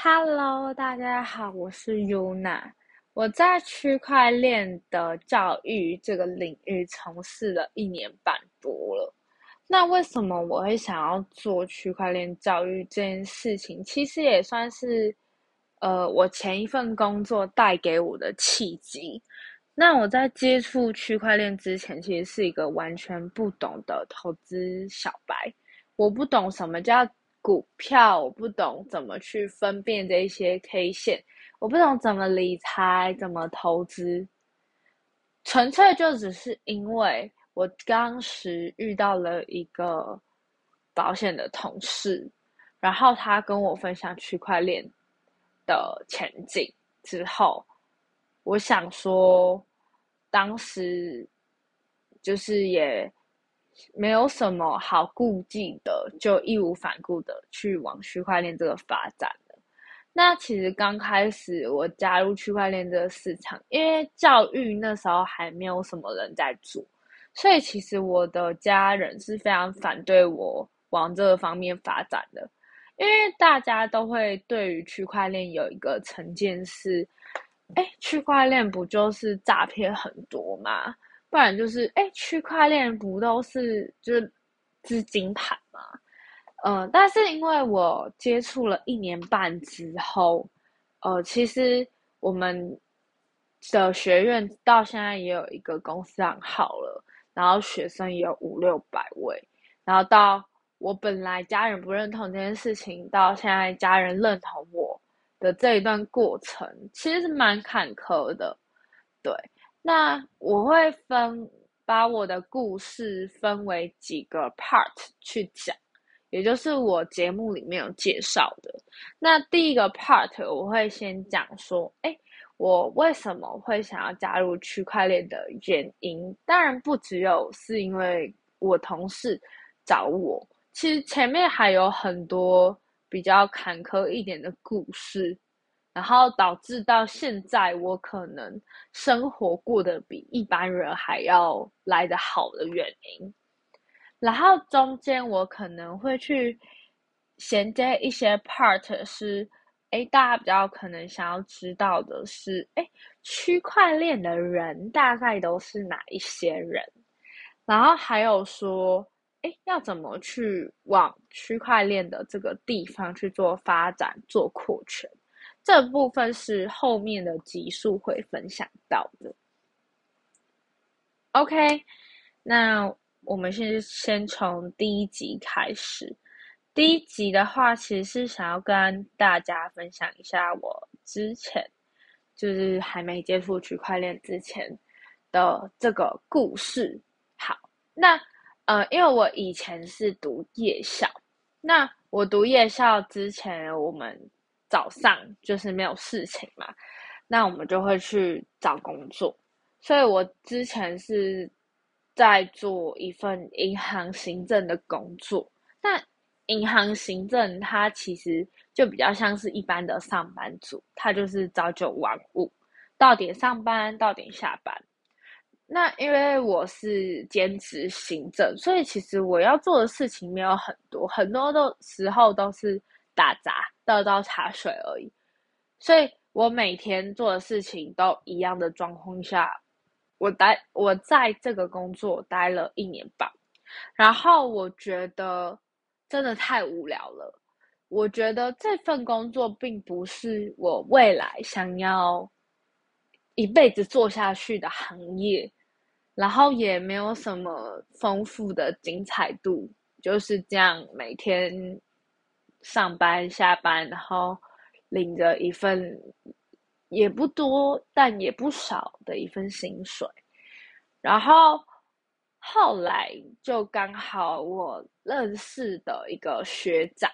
Hello，大家好，我是 Yuna。我在区块链的教育这个领域从事了一年半多了。那为什么我会想要做区块链教育这件事情？其实也算是呃我前一份工作带给我的契机。那我在接触区块链之前，其实是一个完全不懂的投资小白，我不懂什么叫。股票我不懂怎么去分辨这些 K 线，我不懂怎么理财、怎么投资，纯粹就只是因为我当时遇到了一个保险的同事，然后他跟我分享区块链的前景之后，我想说，当时就是也。没有什么好顾忌的，就义无反顾的去往区块链这个发展了。那其实刚开始我加入区块链这个市场，因为教育那时候还没有什么人在做，所以其实我的家人是非常反对我往这个方面发展的，因为大家都会对于区块链有一个成见是，哎，区块链不就是诈骗很多吗？不然就是，哎，区块链不都是就是资金盘吗？嗯，但是因为我接触了一年半之后，呃，其实我们的学院到现在也有一个公司账号了，然后学生也有五六百位，然后到我本来家人不认同这件事情，到现在家人认同我的这一段过程，其实是蛮坎坷的，对。那我会分把我的故事分为几个 part 去讲，也就是我节目里面有介绍的。那第一个 part 我会先讲说，哎，我为什么会想要加入区块链的原因。当然不只有是因为我同事找我，其实前面还有很多比较坎坷一点的故事。然后导致到现在，我可能生活过得比一般人还要来得好的原因。然后中间我可能会去衔接一些 part，是哎，大家比较可能想要知道的是，哎，区块链的人大概都是哪一些人？然后还有说，哎，要怎么去往区块链的这个地方去做发展、做扩权？这部分是后面的集数会分享到的。OK，那我们先先从第一集开始。第一集的话，其实是想要跟大家分享一下我之前就是还没接触区块链之前的这个故事。好，那呃，因为我以前是读夜校，那我读夜校之前，我们早上就是没有事情嘛，那我们就会去找工作。所以我之前是在做一份银行行政的工作。那银行行政它其实就比较像是一般的上班族，他就是朝九晚五，到点上班，到点下班。那因为我是兼职行政，所以其实我要做的事情没有很多，很多的时候都是打杂。倒倒茶水而已，所以我每天做的事情都一样的状况下，我待我在这个工作待了一年半，然后我觉得真的太无聊了。我觉得这份工作并不是我未来想要一辈子做下去的行业，然后也没有什么丰富的精彩度，就是这样每天。上班下班，然后领着一份也不多但也不少的一份薪水，然后后来就刚好我认识的一个学长，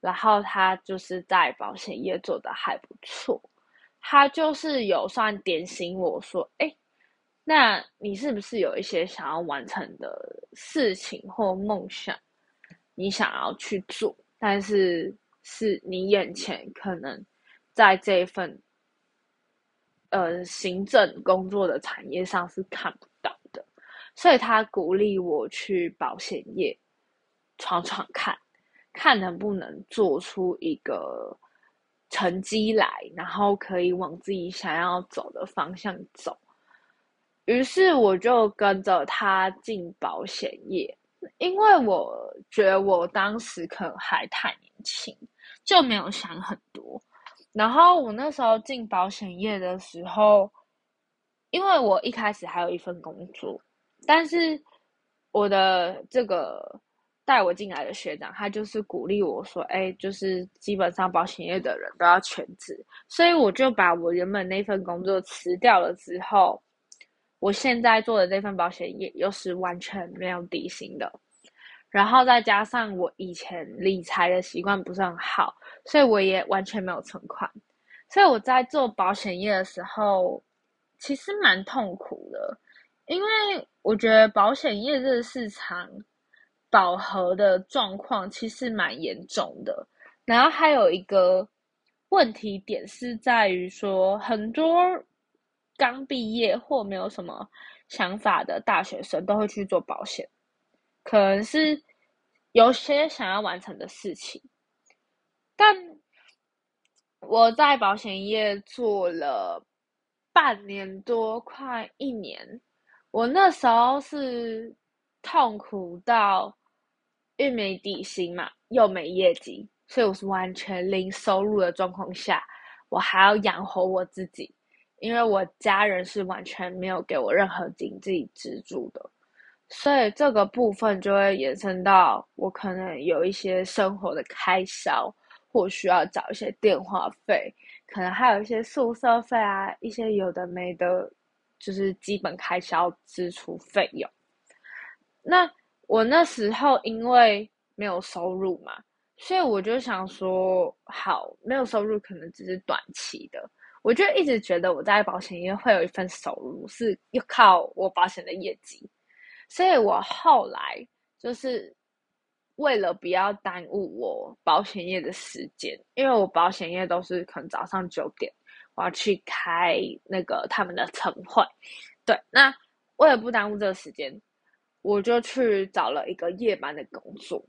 然后他就是在保险业做的还不错，他就是有算点醒我说：“哎，那你是不是有一些想要完成的事情或梦想，你想要去做？”但是是你眼前可能在这份呃行政工作的产业上是看不到的，所以他鼓励我去保险业闯闯看，看能不能做出一个成绩来，然后可以往自己想要走的方向走。于是我就跟着他进保险业，因为我觉得我当时可能还太年轻，就没有想很多。然后我那时候进保险业的时候，因为我一开始还有一份工作，但是我的这个。带我进来的学长，他就是鼓励我说：“哎，就是基本上保险业的人都要全职。”所以我就把我原本那份工作辞掉了。之后，我现在做的这份保险业又是完全没有底薪的。然后再加上我以前理财的习惯不是很好，所以我也完全没有存款。所以我在做保险业的时候，其实蛮痛苦的，因为我觉得保险业这个市场。饱和的状况其实蛮严重的，然后还有一个问题点是在于说，很多刚毕业或没有什么想法的大学生都会去做保险，可能是有些想要完成的事情。但我在保险业做了半年多，快一年，我那时候是痛苦到。因为没底薪嘛，又没业绩，所以我是完全零收入的状况下，我还要养活我自己，因为我家人是完全没有给我任何经济支柱的，所以这个部分就会延伸到我可能有一些生活的开销，或需要找一些电话费，可能还有一些宿舍费啊，一些有的没的，就是基本开销支出费用，那。我那时候因为没有收入嘛，所以我就想说，好，没有收入可能只是短期的。我就一直觉得我在保险业会有一份收入，是要靠我保险的业绩。所以我后来就是为了不要耽误我保险业的时间，因为我保险业都是可能早上九点我要去开那个他们的晨会，对，那为了不耽误这个时间。我就去找了一个夜班的工作，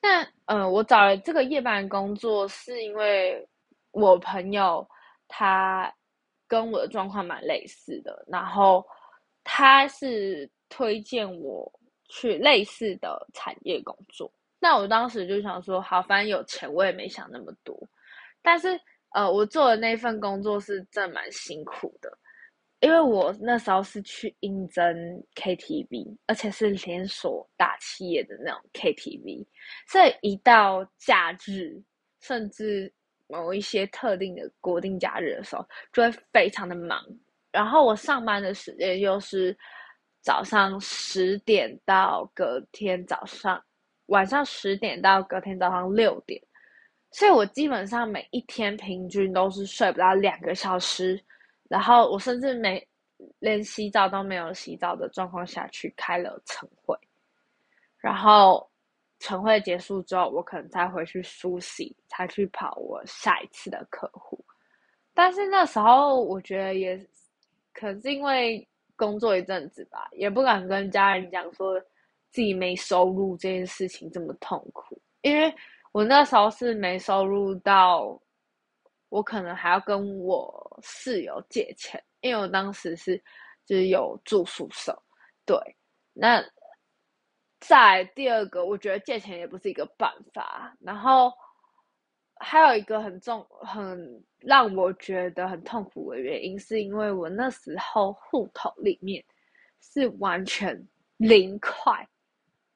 但嗯，我找了这个夜班工作是因为我朋友他跟我的状况蛮类似的，然后他是推荐我去类似的产业工作。那我当时就想说，好，反正有钱，我也没想那么多。但是呃，我做的那份工作是真蛮辛苦的。因为我那时候是去应征 KTV，而且是连锁大企业的那种 KTV，所以一到假日，甚至某一些特定的国定假日的时候，就会非常的忙。然后我上班的时间又是早上十点到隔天早上晚上十点到隔天早上六点，所以我基本上每一天平均都是睡不到两个小时。然后我甚至没连洗澡都没有洗澡的状况下去开了晨会，然后晨会结束之后，我可能再回去梳洗，才去跑我下一次的客户。但是那时候我觉得也可能是因为工作一阵子吧，也不敢跟家人讲说自己没收入这件事情这么痛苦，因为我那时候是没收入到。我可能还要跟我室友借钱，因为我当时是就是有住宿舍。对，那在第二个，我觉得借钱也不是一个办法。然后还有一个很重、很让我觉得很痛苦的原因，是因为我那时候户头里面是完全 零块，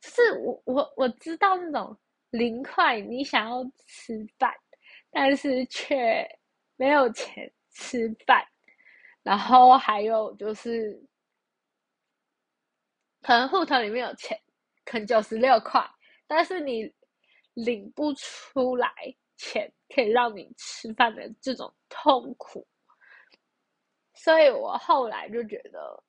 就是我我我知道那种零块，你想要吃饭。但是却没有钱吃饭，然后还有就是，可能户头里面有钱，可九十六块，但是你领不出来钱可以让你吃饭的这种痛苦，所以我后来就觉得，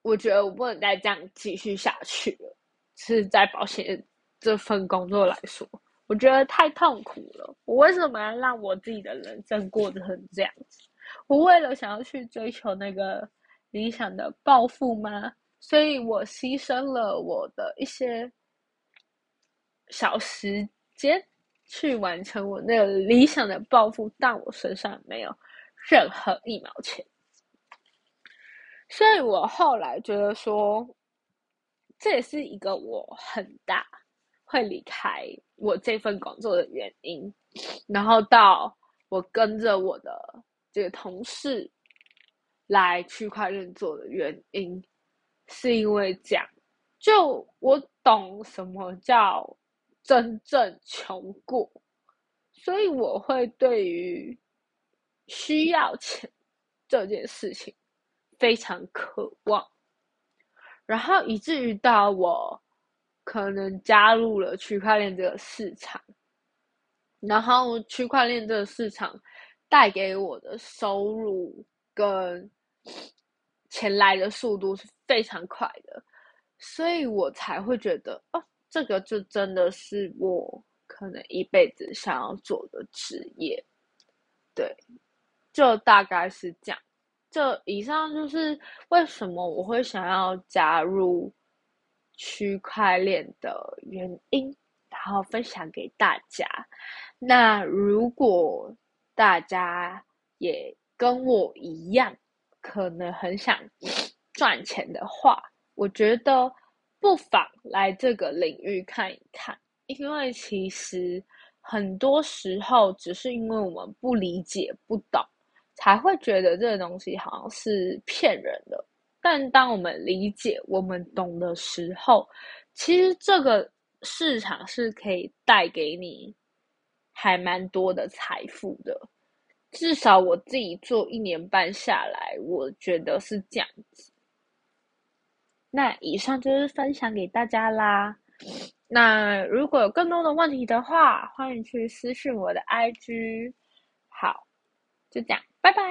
我觉得我不能再这样继续下去了，是在保险这份工作来说。我觉得太痛苦了。我为什么要让我自己的人生过得成这样子？我为了想要去追求那个理想的暴富吗？所以我牺牲了我的一些小时间，去完成我那个理想的抱负，但我身上没有任何一毛钱，所以我后来觉得说，这也是一个我很大会离开我这份工作的原因，然后到我跟着我的这个同事来区块链做的原因，是因为这样，就我懂什么叫。真正穷过，所以我会对于需要钱这件事情非常渴望，然后以至于到我可能加入了区块链这个市场，然后区块链这个市场带给我的收入跟钱来的速度是非常快的，所以我才会觉得哦。这个就真的是我可能一辈子想要做的职业，对，就大概是这样。这以上就是为什么我会想要加入区块链的原因，然后分享给大家。那如果大家也跟我一样，可能很想赚钱的话，我觉得。不妨来这个领域看一看，因为其实很多时候只是因为我们不理解、不懂，才会觉得这个东西好像是骗人的。但当我们理解、我们懂的时候，其实这个市场是可以带给你还蛮多的财富的。至少我自己做一年半下来，我觉得是这样子。那以上就是分享给大家啦。那如果有更多的问题的话，欢迎去私信我的 IG。好，就这样，拜拜。